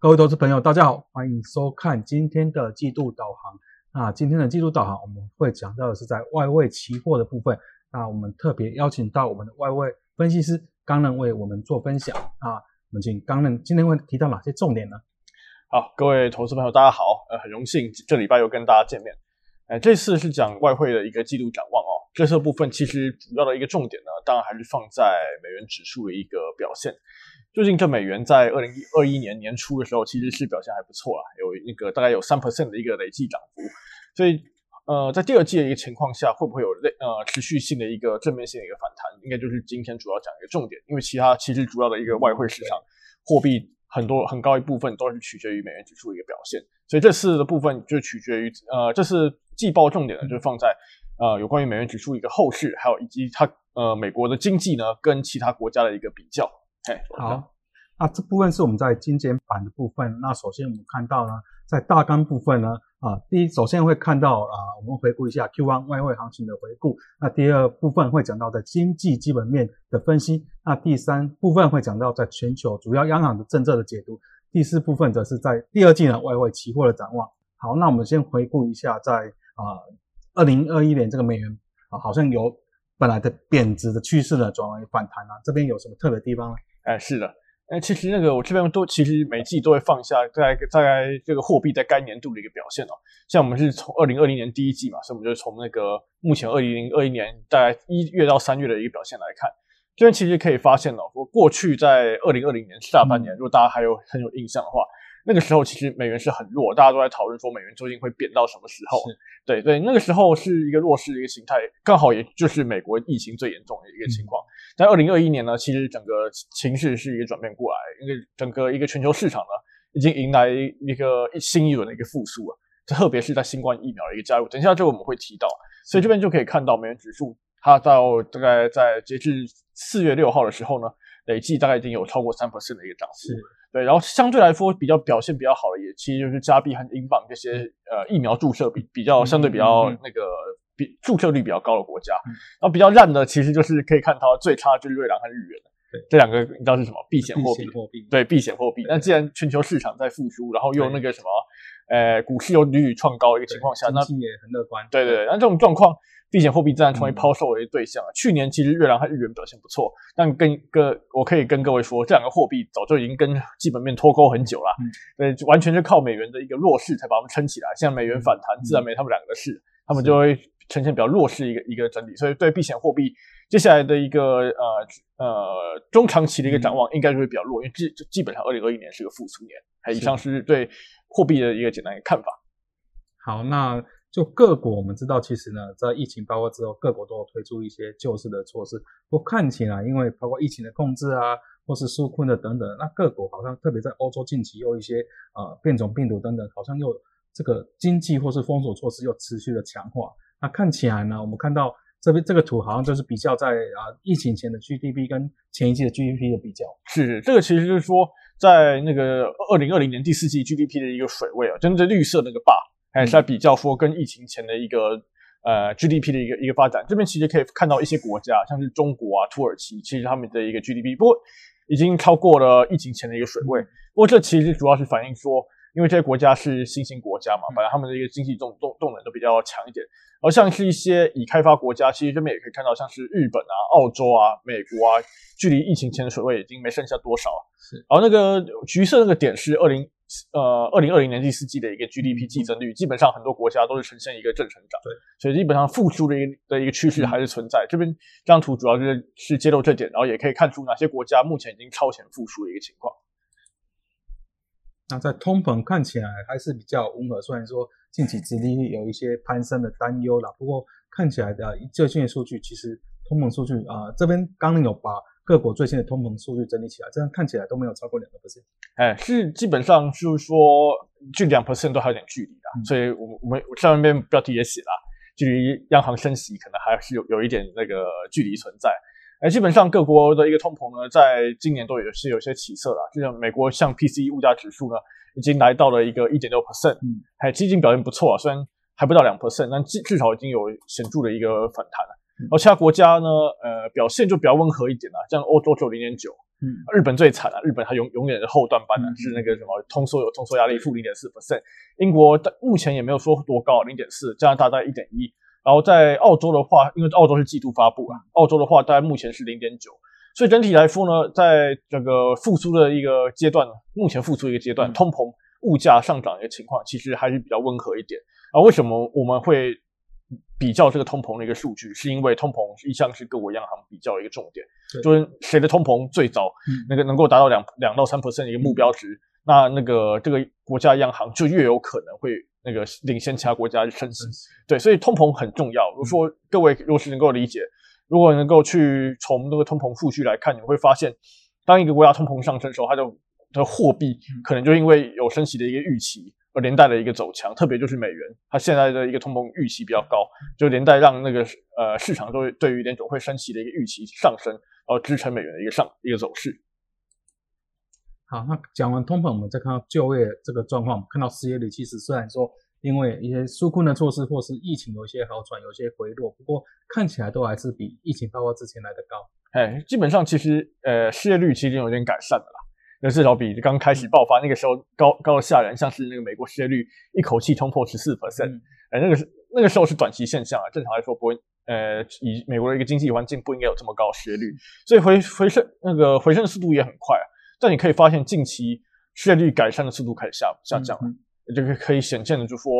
各位投资朋友，大家好，欢迎收看今天的季度导航。那今天的季度导航，我们会讲到的是在外汇期货的部分。那我们特别邀请到我们的外汇分析师刚能为我们做分享。啊，我们请刚能今天会提到哪些重点呢？好，各位投资朋友，大家好，呃，很荣幸这礼拜又跟大家见面。哎，这次是讲外汇的一个季度展望哦。这次部分其实主要的一个重点呢，当然还是放在美元指数的一个表现。最近这美元在二零二一年年初的时候，其实是表现还不错啊，有那个大概有三 percent 的一个累计涨幅。所以，呃，在第二季的一个情况下，会不会有类呃持续性的一个正面性的一个反弹？应该就是今天主要讲一个重点，因为其他其实主要的一个外汇市场货币很多很高一部分都是取决于美元指数的一个表现。所以这次的部分就取决于呃，这次季报重点呢，就是放在呃有关于美元指数一个后续，还有以及它呃美国的经济呢跟其他国家的一个比较。好，那这部分是我们在精简版的部分。那首先我们看到呢，在大纲部分呢，啊，第一首先会看到啊，我们回顾一下 Q1 外汇行情的回顾。那第二部分会讲到在经济基本面的分析。那第三部分会讲到在全球主要央行的政策的解读。第四部分则是在第二季呢外汇期货的展望。好，那我们先回顾一下，在啊二零二一年这个美元啊，好像由本来的贬值的趋势呢转为反弹啊，这边有什么特别地方呢？哎，是的，哎，其实那个我这边都其实每季都会放下在在这个货币在该年度的一个表现哦。像我们是从二零二零年第一季嘛，所以我们就从那个目前二零二一年大概一月到三月的一个表现来看，这边其实可以发现哦，我过去在二零二零年下半年，如果大家还有很有印象的话。那个时候其实美元是很弱，大家都在讨论说美元究竟会贬到什么时候？对对，那个时候是一个弱势的一个形态，刚好也就是美国疫情最严重的一个情况。但二零二一年呢，其实整个情势是一个转变过来，因为整个一个全球市场呢，已经迎来一个新一轮的一个复苏了，特别是在新冠疫苗的一个加入。等一下就我们会提到，所以这边就可以看到美元指数，它到大概在截至四月六号的时候呢，累计大概已经有超过三 percent 的一个涨幅。对，然后相对来说比较表现比较好的，也其实就是加币和英镑这些呃疫苗注射比比较相对比较那个比注射率比较高的国家。然后比较烂的，其实就是可以看到最差就是瑞郎和日元对，这两个你知道是什么？避险货币。对，避险货币。那既然全球市场在复苏，然后又那个什么，呃，股市又屡屡创高一个情况下，那也很乐观。对对，那这种状况。避险货币自然成为抛售的对象啊。去年其实越南和日元表现不错，但跟各我可以跟各位说，这两个货币早就已经跟基本面脱钩很久了。对，完全是靠美元的一个弱势才把它们撑起来。现在美元反弹，自然没他们两个的事，他们就会呈现比较弱势一个一个整体。所以对避险货币接下来的一个呃呃中长期的一个展望，应该就会比较弱，因为基基本上二零二一年是个复苏年。以上是对货币的一个简单的看法。好，那。就各国，我们知道，其实呢，在疫情爆发之后，各国都有推出一些救市的措施。不过看起来，因为包括疫情的控制啊，或是纾困的等等，那各国好像特别在欧洲近期又一些呃变种病毒等等，好像又这个经济或是封锁措施又持续的强化。那看起来呢，我们看到这边这个图好像就是比较在啊疫情前的 GDP 跟前一季的 GDP 的比较。是，这个其实就是说，在那个二零二零年第四季 GDP 的一个水位啊，就是绿色那个 bar。还是在比较说跟疫情前的一个呃 GDP 的一个一个发展，这边其实可以看到一些国家，像是中国啊、土耳其，其实他们的一个 GDP 不过已经超过了疫情前的一个水位。不过这其实主要是反映说，因为这些国家是新兴国家嘛，本来他们的一个经济动动动能都比较强一点。而像是一些已开发国家，其实这边也可以看到，像是日本啊、澳洲啊、美国啊，距离疫情前的水位已经没剩下多少。是，然后那个橘色那个点是二零。呃，二零二零年第四季的一个 GDP 季增率，基本上很多国家都是呈现一个正成长，对，所以基本上复苏的一的一个趋势还是存在。这边这张图主要就是是揭露这点，然后也可以看出哪些国家目前已经超前复苏的一个情况。那在通膨看起来还是比较温和，虽然说近期殖利率有一些攀升的担忧啦，不过看起来的最新的数据，其实通膨数据啊，这边刚刚有把。各国最新的通膨数据整理起来，这样看起来都没有超过两个 percent。哎，是基本上就是说，距两 percent 都还有点距离的。所以，我我们上面标题也写了，距离央行升息可能还是有有一点那个距离存在。哎，基本上各国的一个通膨呢，在今年都也是有些起色了。就像美国，像 PCE 物价指数呢，已经来到了一个一点六 percent，嗯，还基金表现不错啊，虽然还不到两 percent，但至至少已经有显著的一个反弹了。而其他国家呢，呃，表现就比较温和一点啦，像欧洲就零点九，嗯，日本最惨了，日本它永永远是后段班呢、嗯是那个什么通缩有通缩压力负零点四 percent，英国的目前也没有说多高，零点四，加拿大大概一点一，然后在澳洲的话，因为澳洲是季度发布啊，澳洲的话大概目前是零点九。所以整体来说呢，在这个复苏的一个阶段，目前复苏一个阶段，嗯通膨、物价上涨的一个情况，其实还是比较温和一点。啊，为什么我们会比较这个通膨的一个数据？是因为通膨一向是各国央行比较的一个重点，就是谁的通膨最早嗯那个能够达到两两到三 percent 的一个目标值，那那个这个国家央行就越有可能会那个领先其他国家升息。对，所以通膨很重要。如果说各位如果是能够理解，如果能够去从那个通膨数据来看，你会发现，当一个国家通膨上升的时候，它的的货币可能就因为有升息的一个预期，而连带的一个走强。特别就是美元，它现在的一个通膨预期比较高，就连带让那个呃市场都会对于联总会升息的一个预期上升，然后支撑美元的一个上一个走势。好，那讲完通膨，我们再看到就业这个状况，我们看到失业率其实虽然说因为一些纾困的措施或是疫情有一些好转，有一些回落，不过看起来都还是比疫情爆发之前来的高。哎，基本上其实呃失业率其实有点改善的啦。那至少比刚开始爆发那个时候高高的吓人，像是那个美国失业率一口气冲破十四 percent，嗯哎，那个是那个时候是短期现象啊，正常来说不会，呃，以美国的一个经济环境不应该有这么高失业率，所以回回升那个回升的速度也很快啊。但你可以发现近期失业率改善的速度开始下下降了，嗯这个可以显见的就说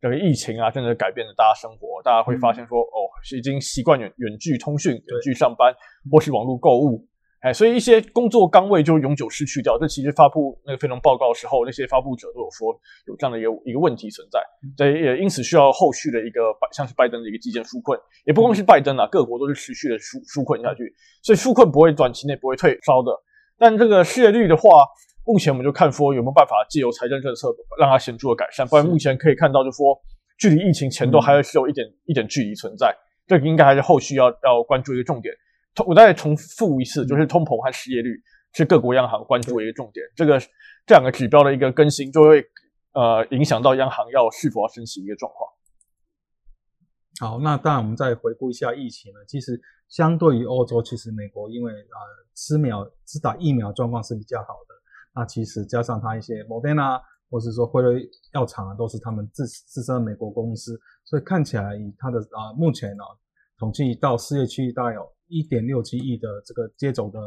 这个疫情啊，真的改变了大家生活，大家会发现说，哦，已经习惯远远距通讯、远距上班，或是网络购物。哎，所以一些工作岗位就永久失去掉。这其实发布那个非农报告的时候，那些发布者都有说有这样的一个一个问题存在。对，也因此需要后续的一个拜，像是拜登的一个基建纾困，也不光是拜登啊，各国都是持续的纾纾困下去，所以纾困不会短期内不会退烧的。但这个失业率的话，目前我们就看说有没有办法借由财政政策让它显著的改善，不然目前可以看到就说距离疫情前都还是有一点、一点距离存在，这个应该还是后续要要关注一个重点。我再重复一次，就是通膨和失业率是各国央行关注的一个重点。这个这两个指标的一个更新，就会呃影响到央行要是否要升息一个状况。好，那当然我们再回顾一下疫情呢。其实相对于欧洲，其实美国因为啊吃苗只打疫苗状况是比较好的。那其实加上它一些莫德纳或是说辉瑞药厂啊，都是他们自自身的美国公司，所以看起来以它的啊目前呢、统计到失业区域大概有一点六七亿的这个接种的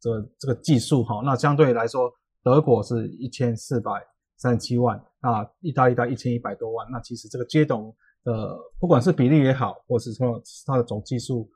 这这个技术哈。那相对来说，德国是一千四百三十七万，那意大利大概一千一百多万。那其实这个接种的不管是比例也好，或是说它的总技术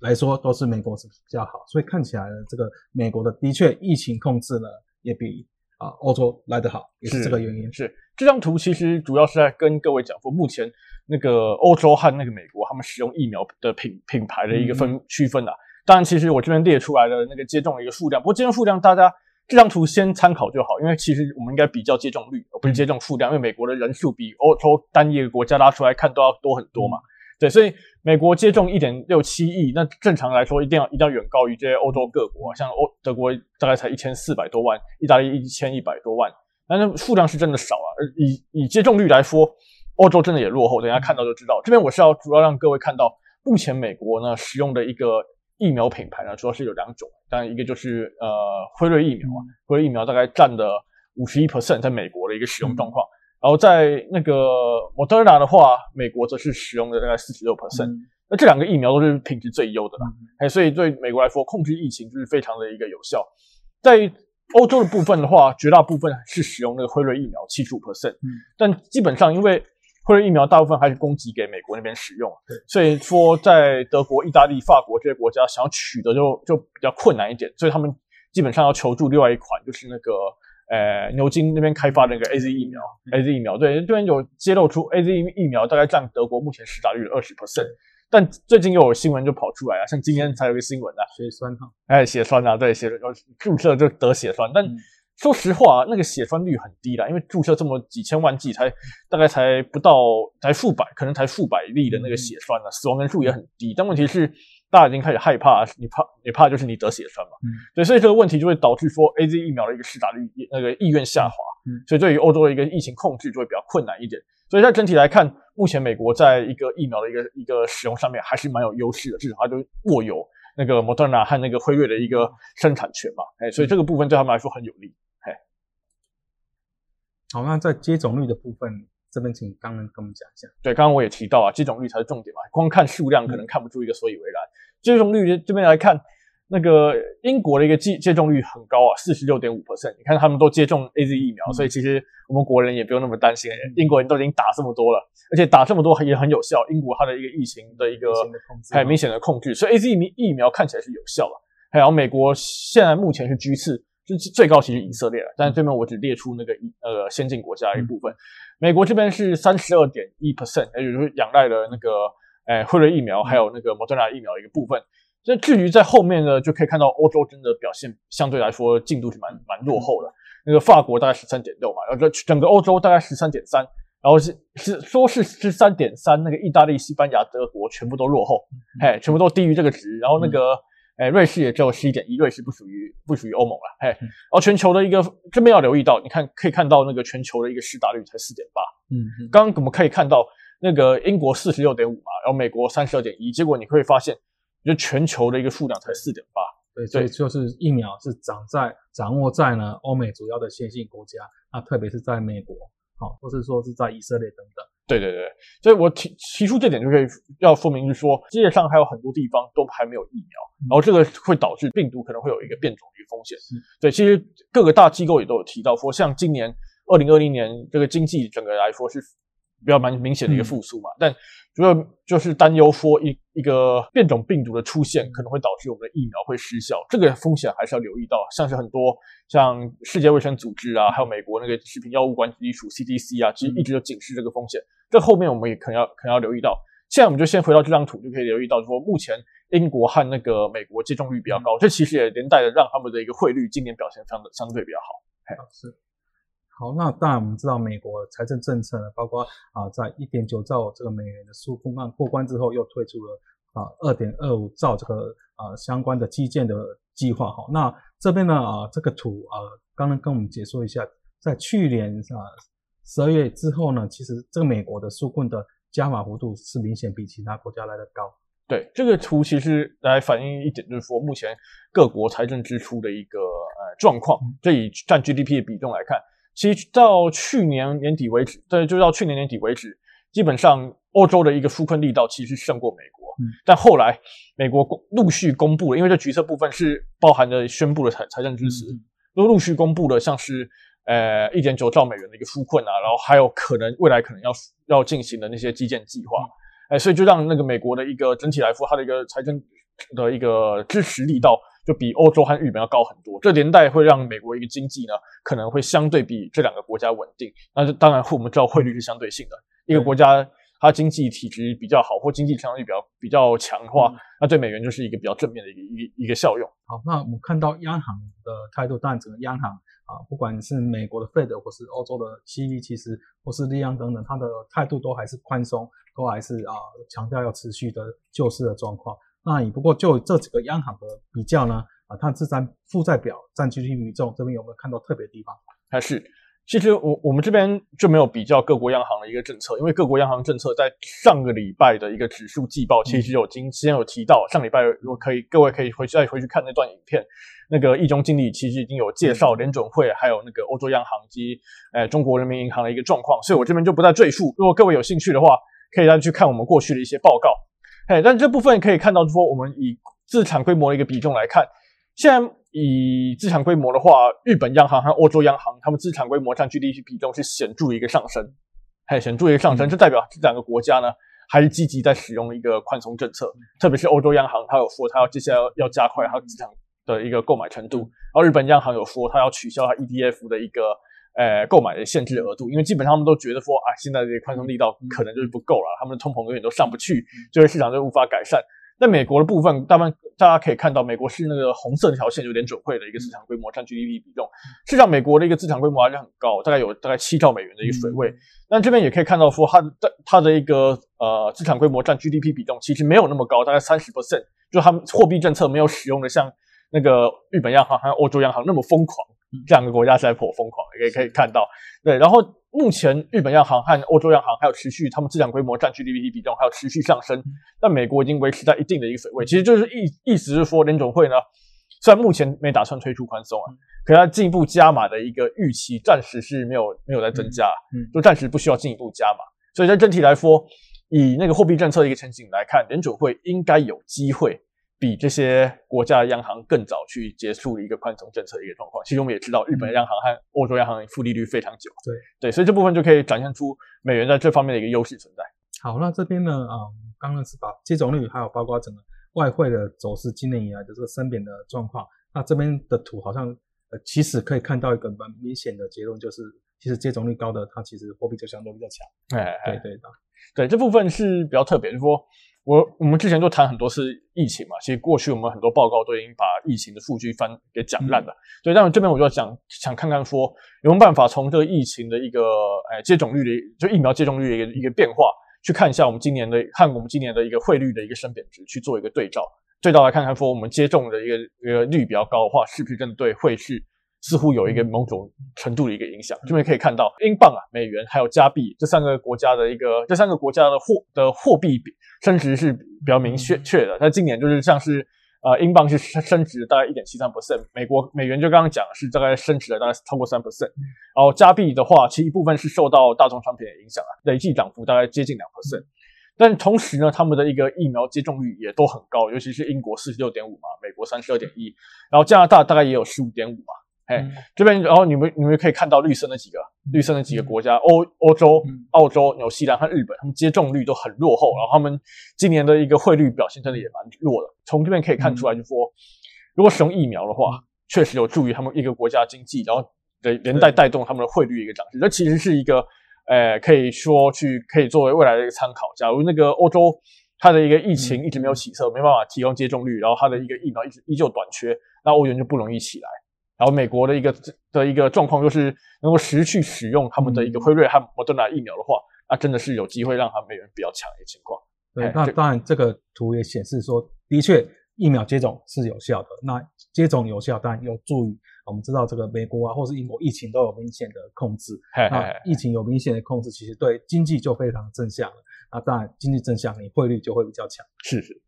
来说，都是美国是比较好。所以看起来呢，这个美国的的确疫情控制呢也比啊欧洲来得好，也是这个原因。是这张图其实主要是在跟各位讲说，目前那个欧洲和那个美国他们使用疫苗的品品牌的一个分区分啊。当然，其实我这边列出来的那个接种的一个数量，不过接种数量大家这张图先参考就好，因为其实我们应该比较接种率，而不是接种数量，因为美国的人数比欧洲单一个国家拉出来看都要多很多嘛。对，所以美国接种一点六七亿，那正常来说一定要一定要远高于这些欧洲各国，像欧德国大概才一千四百多万，意大利一千一百多万，但是数量是真的少啊。而以以接种率来说，欧洲真的也落后，等一下看到就知道。这边我是要主要让各位看到，目前美国呢使用的一个疫苗品牌呢，主要是有两种，当然一个就是呃辉瑞疫苗啊，辉瑞疫苗大概占的五十一 percent 在美国的一个使用状况。然后在那个 Moderna 的话，美国则是使用的大概四十六 percent。嗯那这两个疫苗都是品质最优的啦，嗯哎，所以对美国来说，控制疫情就是非常的一个有效。在欧洲的部分的话，绝大部分是使用那个辉瑞疫苗，七十五 percent。嗯但基本上因为辉瑞疫苗大部分还是供给给美国那边使用，所以说在德国、意大利、法国这些国家想要取得就就比较困难一点，所以他们基本上要求助另外一款，就是那个呃牛津那边开发的那个 A Z 疫苗，A Z 疫苗对这边有揭露出 A Z 疫苗大概占德国目前施打率的二十 percent，但最近又有新闻就跑出来了，像今天才有一个新闻啊，血栓哈，哎，血栓啊，对，血有注射就得血栓，但嗯说实话、那个血栓率很低啦，因为注射这么几千万剂才大概才不到才数百，可能才数百例的那个血栓呢、死亡人数也很低。但问题是，大家已经开始害怕，你怕你怕就是你得血栓嘛，嗯对，所以这个问题就会导致说 A Z 疫苗的一个施打率那个意愿下滑，嗯所以对于欧洲的一个疫情控制就会比较困难一点。所以在整体来看，目前美国在一个疫苗的一个一个使用上面还是蛮有优势的，至少它就握有那个 Moderna 和那个辉瑞的一个生产权嘛，哎，所以这个部分对他们来说很有利。好，那在接种率的部分，这边请刚能跟我们讲一下。对，刚刚我也提到啊，接种率才是重点嘛，光看数量可能看不出一个所以为然。接种率这边来看，那个英国的一个接接种率很高啊，四十六点五 percent。你看他们都接种 A Z 疫苗，所以其实我们国人也不用那么担心。英国人都已经打这么多了，而且打这么多也很有效。英国它的一个疫情的一个很明显的控制，所以 A Z 疫苗看起来是有效的。还有美国现在目前是居次。就是最高其实以色列了，但是这边我只列出那个呃先进国家一部分。美国这边是三十二点一 percent，也就是仰赖了那个诶辉瑞疫苗还有那个莫德纳疫苗一个部分。那至于在后面呢，就可以看到欧洲真的表现相对来说进度是蛮蛮落后的。那个法国大概十三点六嘛，然后这整个欧洲大概十三点三，然后是是说是十三点三，那个意大利、西班牙、德国全部都落后，嘿，全部都低于这个值。然后那个。哎，瑞士也只有十一点一，瑞士不属于不属于欧盟了。嘿，然后全球的一个这边要留意到，你看可以看到那个全球的一个施打率才四点八。嗯，刚刚我们可以看到那个英国四十六点五嘛，然后美国三十二点一，结果你会发现，就全球的一个数量才四点八。对，所以就是疫苗是掌在掌握在呢欧美主要的先进国家，那特别是在美国，好，或是说是在以色列等等。对对对，所以我提提出这点就可以要说明，就是说世界上还有很多地方都还没有疫苗，然后这个会导致病毒可能会有一个变种的一个风险。对，其实各个大机构也都有提到说，像今年二零二零年这个经济整个来说是。比较蛮明显的一个复苏嘛，但主要就是担忧说一一个变种病毒的出现可能会导致我们的疫苗会失效，这个风险还是要留意到。像是很多像世界卫生组织啊，还有美国那个食品药物管理署 CDC 啊，其实一直都警示这个风险。这后面我们也可能要可能要留意到。现在我们就先回到这张图，就可以留意到说，目前英国和那个美国接种率比较高，这其实也连带的让他们的一个汇率今年表现相的相对比较好。是。好，那当然我们知道美国财政政策呢，包括啊，在一点九兆这个美元的纾困案过关之后，又推出了啊二点二五兆这个啊相关的基建的计划。哈，那这边呢啊这个图啊，刚刚跟我们解说一下，在去年啊十二月之后呢，其实这个美国的纾困的加码幅度是明显比其他国家来的高。对，这个图其实来反映一点，就是说目前各国财政支出的一个呃状况，这以占 GDP 的比重来看。其实到去年年底为止，对，就到去年年底为止，基本上欧洲的一个纾困力道其实胜过美国。嗯，但后来美国公陆续公布了，因为这橘色部分是包含着宣布的财财政支持，都陆续公布了，像是呃一点九兆美元的一个纾困啊，然后还有可能未来可能要要进行的那些基建计划，哎，所以就让那个美国的一个整体来说，它的一个财政的一个支持力道。就比欧洲和日本要高很多，这连带会让美国一个经济呢，可能会相对比这两个国家稳定。那当然，我们知道汇率是相对性的，一个国家它经济体质比较好，或经济成长率比较比较强的话，那对美元就是一个比较正面的一个一一个效用。好，那我们看到央行的态度，当然整个央行啊，不管是美国的 Fed 或是欧洲的 CB，其实或是利央等等，它的态度都还是宽松，都还是啊强调要持续的救市的状况。那也不过就这几个央行的比较呢，啊，它资产负债表占 GDP 比重这边有没有看到特别地方？还是其实我我们这边就没有比较各国央行的一个政策，因为各国央行政策在上个礼拜的一个指数季报其实有今之前有提到，上礼拜如果可以各位可以回去再回去看那段影片，那个易中经理其实已经有介绍联准会还有那个欧洲央行及诶中国人民银行的一个状况，所以我这边就不再赘述。如果各位有兴趣的话，可以再去看我们过去的一些报告。哎，但这部分可以看到，说我们以资产规模的一个比重来看，现在以资产规模的话，日本央行和欧洲央行，他们资产规模占 GDP 比重是显著一个上升，还显著一个上升，这代表这两个国家呢，还是积极在使用一个宽松政策，特别是欧洲央行，它有说它要接下来要加快它资产的一个购买程度，然后日本央行有说它要取消它 ETF 的一个。呃，购买的限制额度，因为基本上他们都觉得说，啊，现在这个宽松力道可能就是不够了，他们的通膨永远都上不去，就业市场就无法改善。那美国的部分，大半大家可以看到，美国是那个红色那条线，有点准会的一个市场规模占 GDP 比重，实际上美国的一个资产规模还是很高，大概有大概七兆美元的一个水位。那这边也可以看到说，它的它的一个呃资产规模占 GDP 比重其实没有那么高，大概三十 percent，就他们货币政策没有使用的像那个日本央行还有欧洲央行那么疯狂。这两个国家实在颇疯狂，也可以看到。对，然后目前日本央行和欧洲央行还有持续他们资产规模占 GDP 比重还有持续上升，但美国已经维持在一定的一个水位，其实就是意意思是说联总会呢，虽然目前没打算推出宽松啊，可它进一步加码的一个预期暂时是没有没有在增加，嗯，就暂时不需要进一步加码，所以在整体来说，以那个货币政策的一个前景来看，联总会应该有机会。比这些国家央行更早去结束一个宽松政策的一个状况，其实我们也知道，日本央行和欧洲央行负利率非常久。对对，所以这部分就可以展现出美元在这方面的一个优势存在。好，那这边呢，啊，刚刚是把接种率，还有包括整个外汇的走势，今年以来的这个升贬的状况。那这边的图好像，呃，其实可以看到一个蛮明显的结论，就是其实接种率高的，它其实货币就相对比较强。哎，对对的，对这部分是比较特别，就是说。我我们之前就谈很多次疫情嘛，其实过去我们很多报告都已经把疫情的数据翻给讲烂了。对，但这边我就想想看看说有没有办法从这个疫情的一个哎接种率的就疫苗接种率的一个一个变化，去看一下我们今年的看我们今年的一个汇率的一个升贬值，去做一个对照，对照来看看说我们接种的一个一个率比较高的话，是不是真的对汇市。似乎有一个某种程度的一个影响，这边可以看到英镑啊、美元还有加币这三个国家的一个这三个国家的货的货币比升值是比较明确确的。它今年就是像是呃英镑是升升值大概一点七三 percent，美国美元就刚刚讲是大概升值了大概超过三 percent，然后加币的话其实一部分是受到大宗商品的影响啊，累计涨幅大概接近两 percent。但同时呢，他们的一个疫苗接种率也都很高，尤其是英国四十六点五嘛，美国三十二点一，然后加拿大大概也有十五点五嘛。哎，这边然后你们你们可以看到绿色那几个绿色那几个国家，欧欧洲、澳洲、纽西兰和日本，他们接种率都很落后，然后他们今年的一个汇率表现真的也蛮弱的。从这边可以看出来，就说如果使用疫苗的话，确实有助于他们一个国家经济，然后连连带带动他们的汇率一个涨势。这其实是一个，呃，可以说去可以作为未来的一个参考。假如那个欧洲它的一个疫情一直没有起色，没办法提供接种率，然后它的一个疫苗一直依旧短缺，那欧元就不容易起来。然后美国的一个的一个状况就是能够持续使用他们的一个辉瑞和莫德纳疫苗的话，那真的是有机会让他美元比较强的情况。对，那当然这个图也显示说，的确疫苗接种是有效的。那接种有效，当然有助于我们知道这个美国啊，或是英国疫情都有明显的控制。那疫情有明显的控制，其实对经济就非常正向了。那当然经济正向，你汇率就会比较强。是是。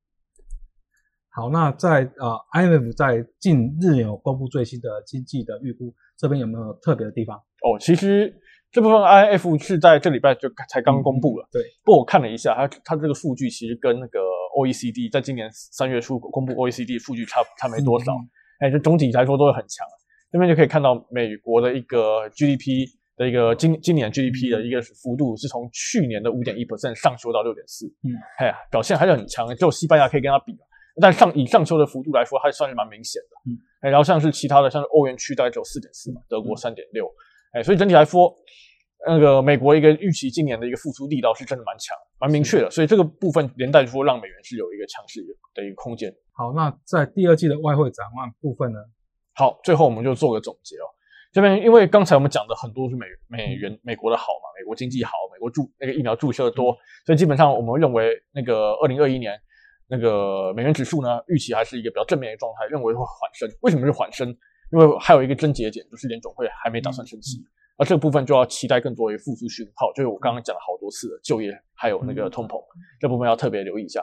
好，那在呃，IMF 在近日有公布最新的经济的预估，这边有没有特别的地方？哦，其实这部分 IMF 是在这礼拜就才刚公布了。对，不过我看了一下，它它这个数据其实跟那个 OECD 在今年三月初公布 OECD 数据差差没多少。哎，这总体来说都是很强。这边就可以看到美国的一个 GDP 的一个今今年 GDP 的一个幅度是从去年的五点一 percent 上修到六点四。嗯，哎呀，表现还是很强的，只有西班牙可以跟它比。但上以上修的幅度来说，还算是蛮明显的。嗯，哎，然后像是其他的，像是欧元区大概只有四点四嘛，德国三点六，哎，所以整体来说，那个美国一个预期今年的一个复苏力道是真的蛮强、蛮明确的。所以这个部分连带说让美元是有一个强势的一个空间。好，那在第二季的外汇展望部分呢？好，最后我们就做个总结哦。这边因为刚才我们讲的很多是美美元美国的好嘛，美国经济好，美国注那个疫苗注射的多，所以基本上我们认为那个二零二一年。那个美元指数呢，预期还是一个比较正面的状态，认为会缓升。为什么是缓升？因为还有一个症结点，就是联总会还没打算升息，而这个部分就要期待更多的复苏讯号。就是我刚刚讲了好多次的就业，还有那个通膨，这部分要特别留意一下。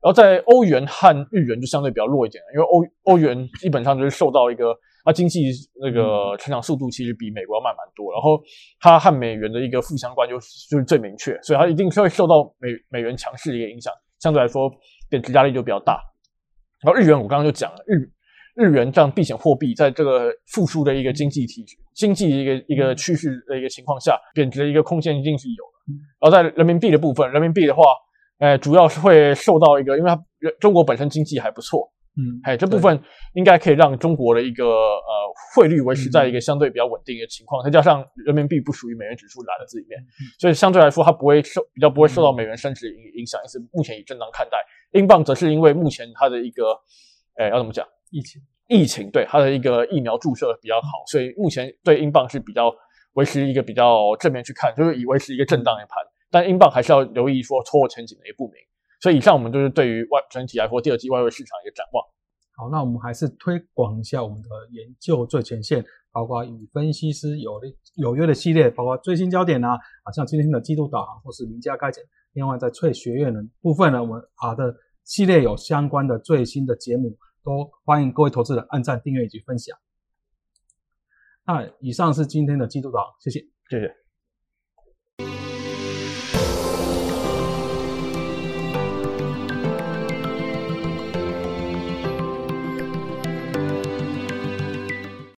然后在欧元和日元就相对比较弱一点，因为欧欧元基本上就是受到一个它经济那个成长速度其实比美国要慢蛮多，然后它和美元的一个负相关就就是最明确，所以它一定是会受到美美元强势的一个影响。相对来说，贬值压力就比较大。然后日元，我刚刚就讲了，日日元这样避险货币，在这个复苏的一个经济体经济一个一个趋势的一个情况下，贬值的一个空间一定是有的。然后在人民币的部分，人民币的话，呃，主要是会受到一个，因为它中国本身经济还不错。嗯，哎，这部分应该可以让中国的一个呃汇率维持在一个相对比较稳定的情况，再加上人民币不属于美元指数篮子里面，所以相对来说它不会受比较不会受到美元升值影影响，因此目前以正当看待。英镑则是因为目前它的一个，哎，要怎么讲？疫情，疫情对它的一个疫苗注射比较好，所以目前对英镑是比较维持一个比较正面去看，就是以维持一个震荡的盘。但英镑还是要留意说脱欧前景的一个不明。所以以上我们就是对于外整体来说第二季外汇市场一个展望。好，那我们还是推广一下我们的研究最前线，包括与分析师有的有约的系列，包括最新焦点啊，啊，像今天的季度导航或是名家概简。另外，在翠学院的部分呢，我们啊的系列有相关的最新的节目，都欢迎各位投资人按赞、订阅以及分享。那以上是今天的季度导航，谢谢，谢谢。